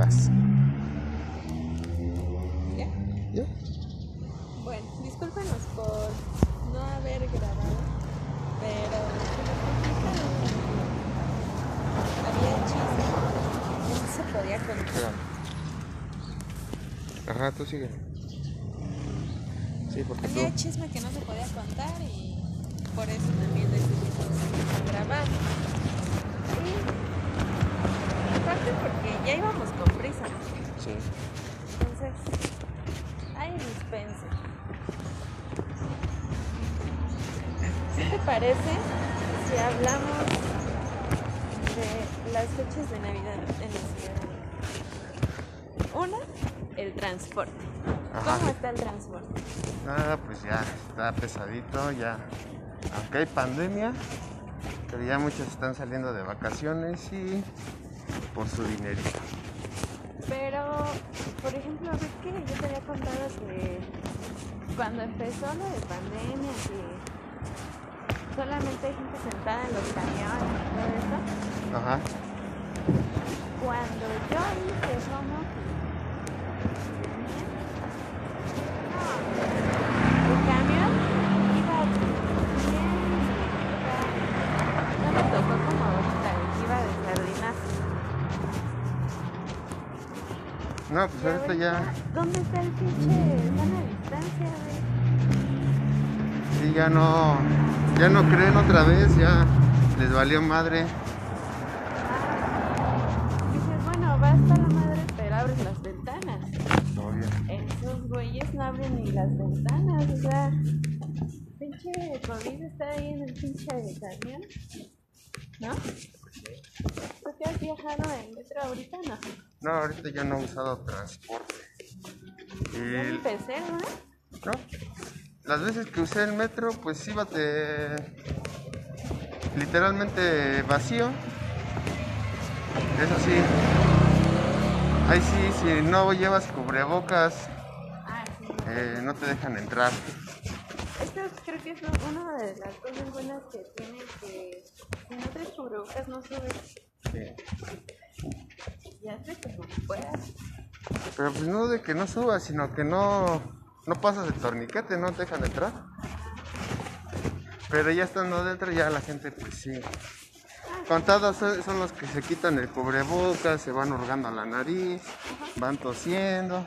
Vas. ¿Ya? ¿Ya? Bueno, discúlpenos por no haber grabado, pero. Había chisme que no se podía contar. Ajá, tú sigue. Sí, porque tú. Había chisme que no se podía contar y por eso también decidimos grabar. Parece si hablamos de las fechas de Navidad en la Ciudad de México? Una, el transporte. Ajá. ¿Cómo está el transporte? Nada, pues ya está pesadito, ya. Aunque hay pandemia, pero ya muchos están saliendo de vacaciones y por su dinerito. Pero, por ejemplo, ves que yo te había contado que cuando empezó lo de pandemia, que solamente hay gente sentada en los camiones y todo eso, Ajá. cuando yo hice office, no, el camión iba bien, no me tocó como ahorita, iba de. No, pues ahorita ya, ¿Dónde está el pinche sana distancia, güey? sí, ya no, ya no creen otra vez, ya les valió madre. Dices, bueno, va hasta la madre, pero abres las ventanas. Obvio. Esos güeyes no abren ni las ventanas, o sea, pinche COVID está ahí en el pinche camión, ¿no? ¿Tú qué has viajado en metro ahorita? No. No, ahorita ya no he usado transporte. Y, empecé, ¿no? ¿no? Las veces que usé el metro, pues iba de literalmente vacío. Eso sí, ahí sí, si no llevas cubrebocas, Ah, sí. eh, no te dejan entrar. Esto creo que es una de las cosas buenas que tiene que si no traes cubrebocas no subes Sí. y hazle como puedas. Pero pues no de que no subas, sino que no, no pasas el torniquete, no te dejan entrar. Pero ya estando dentro, ya la gente, pues sí. Contados son, son los que se quitan el cubrebocas, se van hurgando a la nariz, van tosiendo.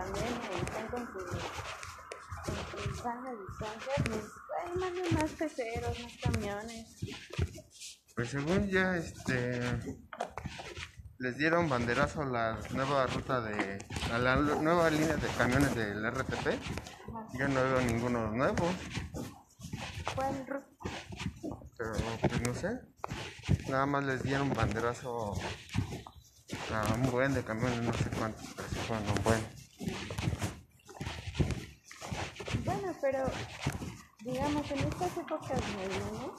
Pandemia y están con su, con su sana distancia, pues ahí más peceros, más camiones. Pues según ya este les dieron banderazo a la nueva ruta de a la nueva línea de camiones del RTP. Yo no veo ninguno nuevo, ¿Cuál ruta? pero pues no sé. Nada más les dieron banderazo a un buen de camiones, no sé cuántos, pero sí fueron un buen. Bueno, pero digamos, en estas épocas navideñas,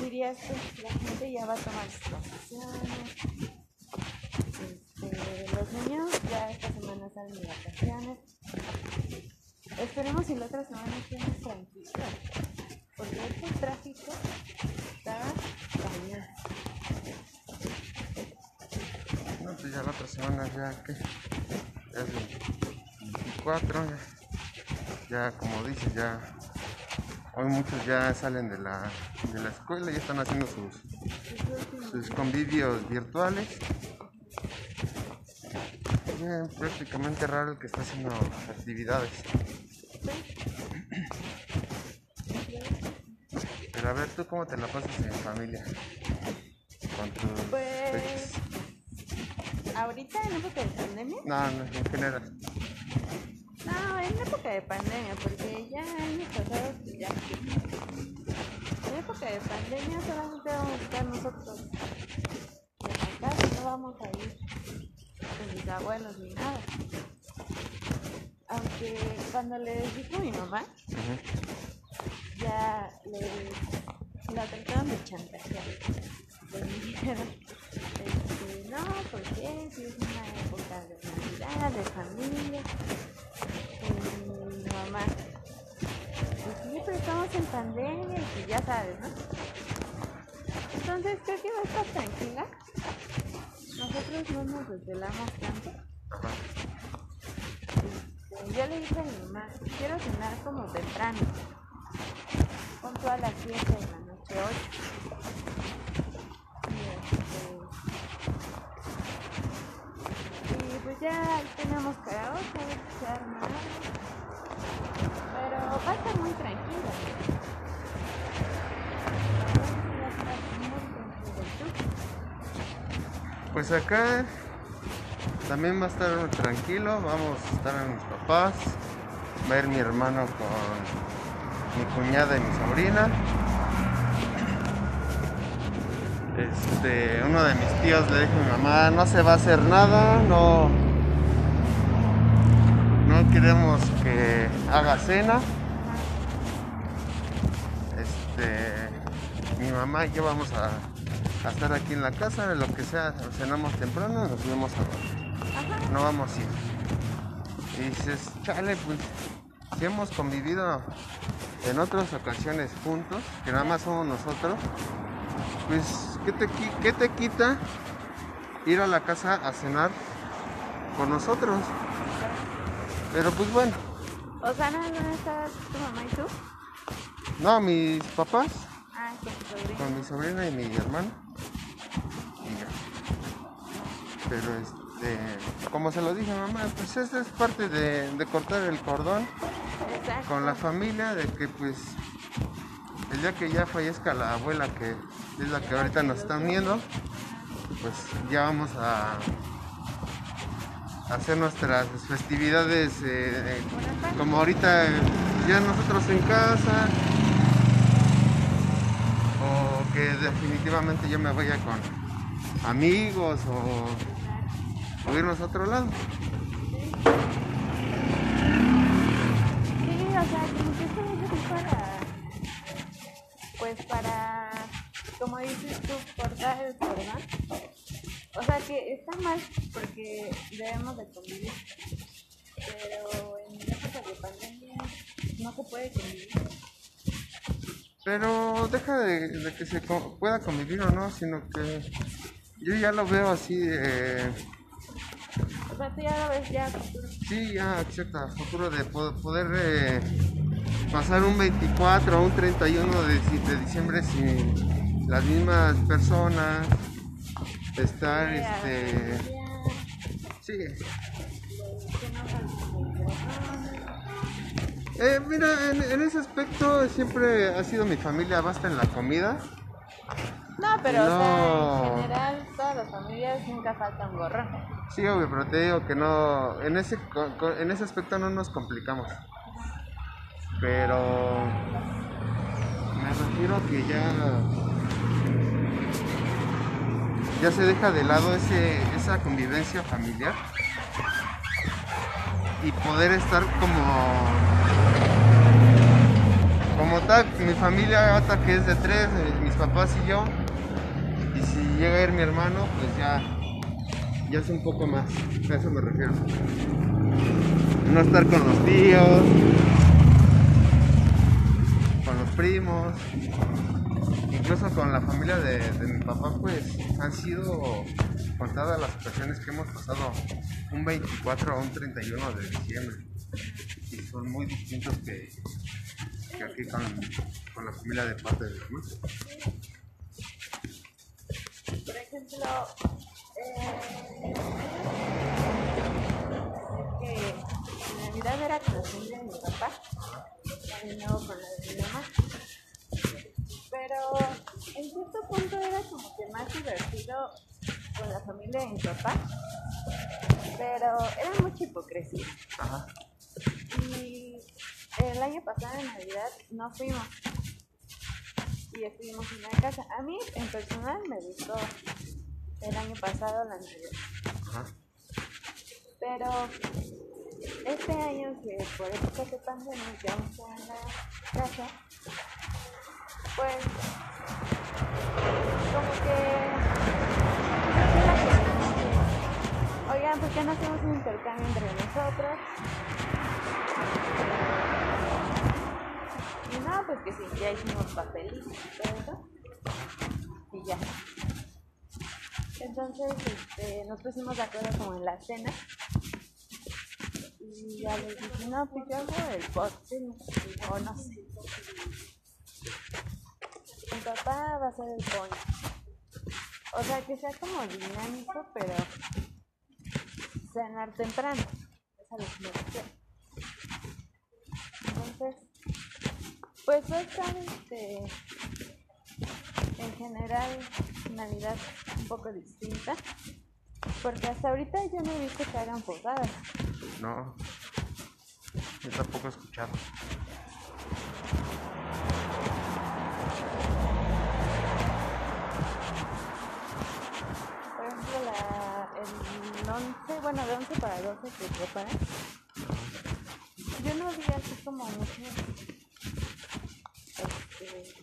dirías que la gente ya va a tomar sus vacaciones. Este, los niños ya esta semana salen de vacaciones. Esperemos si la otra semana estemos tranquilos. Porque este tráfico está cañón. Ya la otra semana ya que ya es el 24, ya, ya como dices, ya hoy muchos ya salen de la, de la escuela y están haciendo sus, sus convivios virtuales. Ya, prácticamente raro el que está haciendo actividades. Pero a ver, ¿tú cómo te la pasas en familia? Con tus Pues-. Ahorita en época de pandemia, No, no, en general. No, en época de pandemia, porque ya años pasados pues ya. En época de pandemia solamente vamos a estar nosotros en la casa, no vamos a ir con mis abuelos ni nada. Aunque cuando les dijo mi mamá, ya le, la trataron de chantajear. Le dijeron, este, no, porque si es una época de Navidad, de familia. Y mamá, pues sí, estamos en pandemia y ya sabes, ¿no? Entonces creo que va a estar tranquila. Nosotros no nos desvelamos tanto. Este, yo le dije a mi mamá, quiero cenar como temprano. Con toda la fiesta de la noche hoy. Y, este, y pues ya tenemos karaoke, se arma. Pero va a estar muy tranquila. Va a estar muy tranquila. ¿Y tú? Pues acá también va a estar tranquilo, vamos a estar en mis papás, va a ir mi hermano con mi cuñada y mi sobrina. Este, uno de mis tíos le dijo a mi mamá, no se va a hacer nada, no queremos que haga cena. Este, mi mamá y yo vamos a, a estar aquí en la casa, lo que sea, cenamos temprano y nos vemos a. No vamos a ir. Y dices, chale, pues, si hemos convivido en otras ocasiones juntos, que nada más somos nosotros, pues, ¿qué te, qué te quita ir a la casa a cenar con nosotros? Pero pues bueno, O sea, ¿no, no estás tu mamá y tú? no, mis papás, Ah, con tu con mi sobrina y mi hermano. Y. Pero este, como se lo dije a mamá, pues esta es parte de, de cortar el cordón Exacto. con la familia, de que pues el día que ya fallezca la abuela, que es la que ahorita nos está uniendo, pues ya vamos a hacer nuestras festividades eh, como ahorita ya nosotros en casa o que definitivamente yo me vaya con amigos o, irnos a otro lado. Sí, o sea, que para. Pues para. Como dices tú, cortar el cordón. O sea, que está mal porque debemos de convivir. Pero en épocas de pandemia no se puede convivir. Pero deja de, de que se co- pueda convivir o no, sino que yo ya lo veo así, eh, O sea, tú ya lo ves ya futuro. sí, ya, exacto, futuro de po- poder eh, pasar un 24 o un 31 de, de diciembre sin las mismas personas, estar, este, corazones. Eh, mira, en, en ese aspecto siempre ha sido mi familia, basta en la comida. No, pero o sea, en general, todas las familias nunca falta un gorrón. Sí, obvio, pero te digo que no, en ese, en ese aspecto no nos complicamos. Pero me refiero a que ya, ya se deja de lado ese, esa convivencia familiar y poder estar como como tal, mi familia hasta que es de tres, eh, mis papás y yo, y si llega a ir mi hermano, pues ya ya es un poco más, a eso me refiero. No estar con los tíos, con los primos, incluso con la familia de, de mi papá, pues han sido contadas las ocasiones que hemos pasado un 24 o un 31 de diciembre. Y son muy distintos que, que aquí con, con la familia de parte de mamá. Por ejemplo, eh, que en Navidad era con la familia de mi papá, y luego con la de mi mamá. En cierto punto era como que más divertido con la familia de mi papá, pero era mucha hipocresía. Ajá. Y el año pasado en Navidad no fuimos. Y estuvimos en la casa. A mí, en personal, me gustó el año pasado la Navidad. Ajá. Pero este año que por época de pandemia quedamos en la casa, pues como que oigan, ¿por qué no hacemos un intercambio entre nosotros? Y no, pues que sí, ya hicimos papelitos y todo eso. Y ya. Entonces este, nos pusimos de acuerdo como en la cena. Ya les dije, no, pues yo hago el postre, o no sé. Mi papá va a hacer el pollo. O sea, que sea como dinámico, pero cenar temprano. Es a lo que me refiero. Entonces, pues va a estar este, en general Navidad un poco distinta. Porque hasta ahorita yo no he visto que hagan posadas. No, yo tampoco he escuchado. Por ejemplo, la, el 11, bueno, de 11 para 12 que preparan. Yo no vi así como muchas este,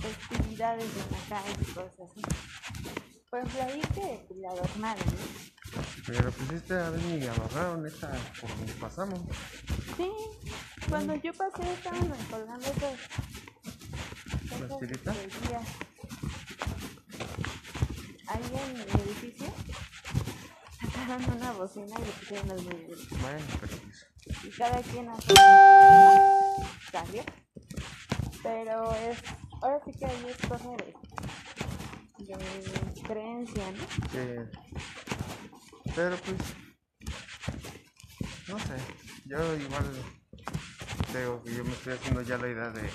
festividades en la y cosas así. Por ejemplo, ahí que la adornaron, ¿no? Pero pues este a ver ni agarraron esta por donde pasamos. Sí, cuando yo pasé estaban colgando esas. ¿Las tiritas? Ahí en el edificio sacaron una bocina y le pusieron el medio. Bueno, pero pues. Y cada quien hace cambio. Pero es. Ahora sí que ahí es cosa de. de creencia, ¿no? Sí. Pero pues. No sé. Yo igual. Creo que yo me estoy haciendo ya la idea de.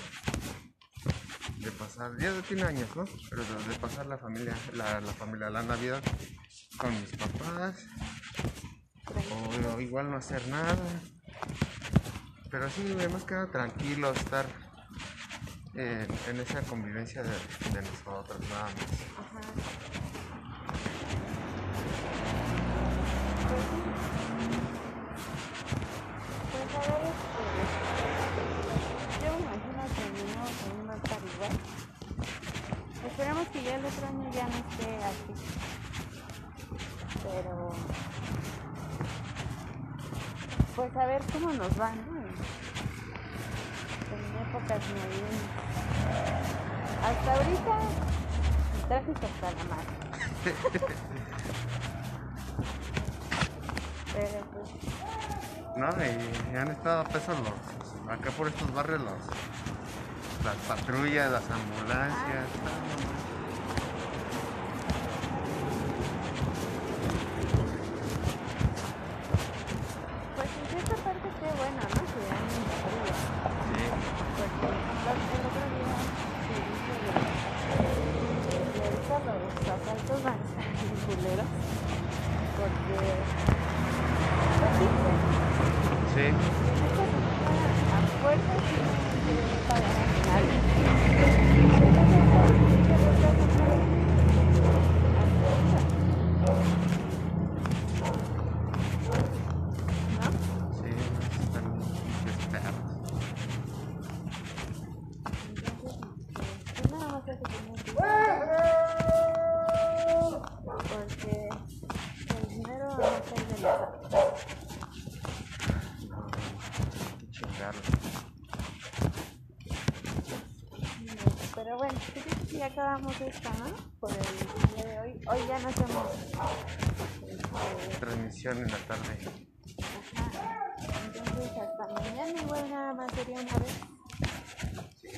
De pasar. Ya tiene años, ¿no? Pero de, pasar la familia. La, la familia, la Navidad. Con mis papás. O, igual no hacer nada. Pero sí, más que tranquilo, estar. eh, en esa convivencia de, de nosotros, nada más. Ajá. Yo me imagino que el niño también va a estar igual. Esperemos que ya el otro año ya no esté así. Pero, pues a ver cómo nos va, ¿no? En, épocas navideñas. Hasta ahorita, tráfico está la madre. Pero pues, No, y han estado a peso los, acá por estos barrios los, las patrullas, las ambulancias. pues hoy. Ya no hacemos este, transmisión en la tarde. Ajá. Entonces hasta mañana igual nada más sería una vez. Sí,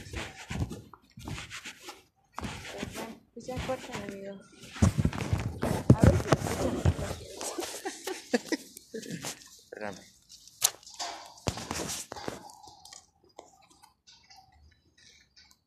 pues pues amigos. A ver si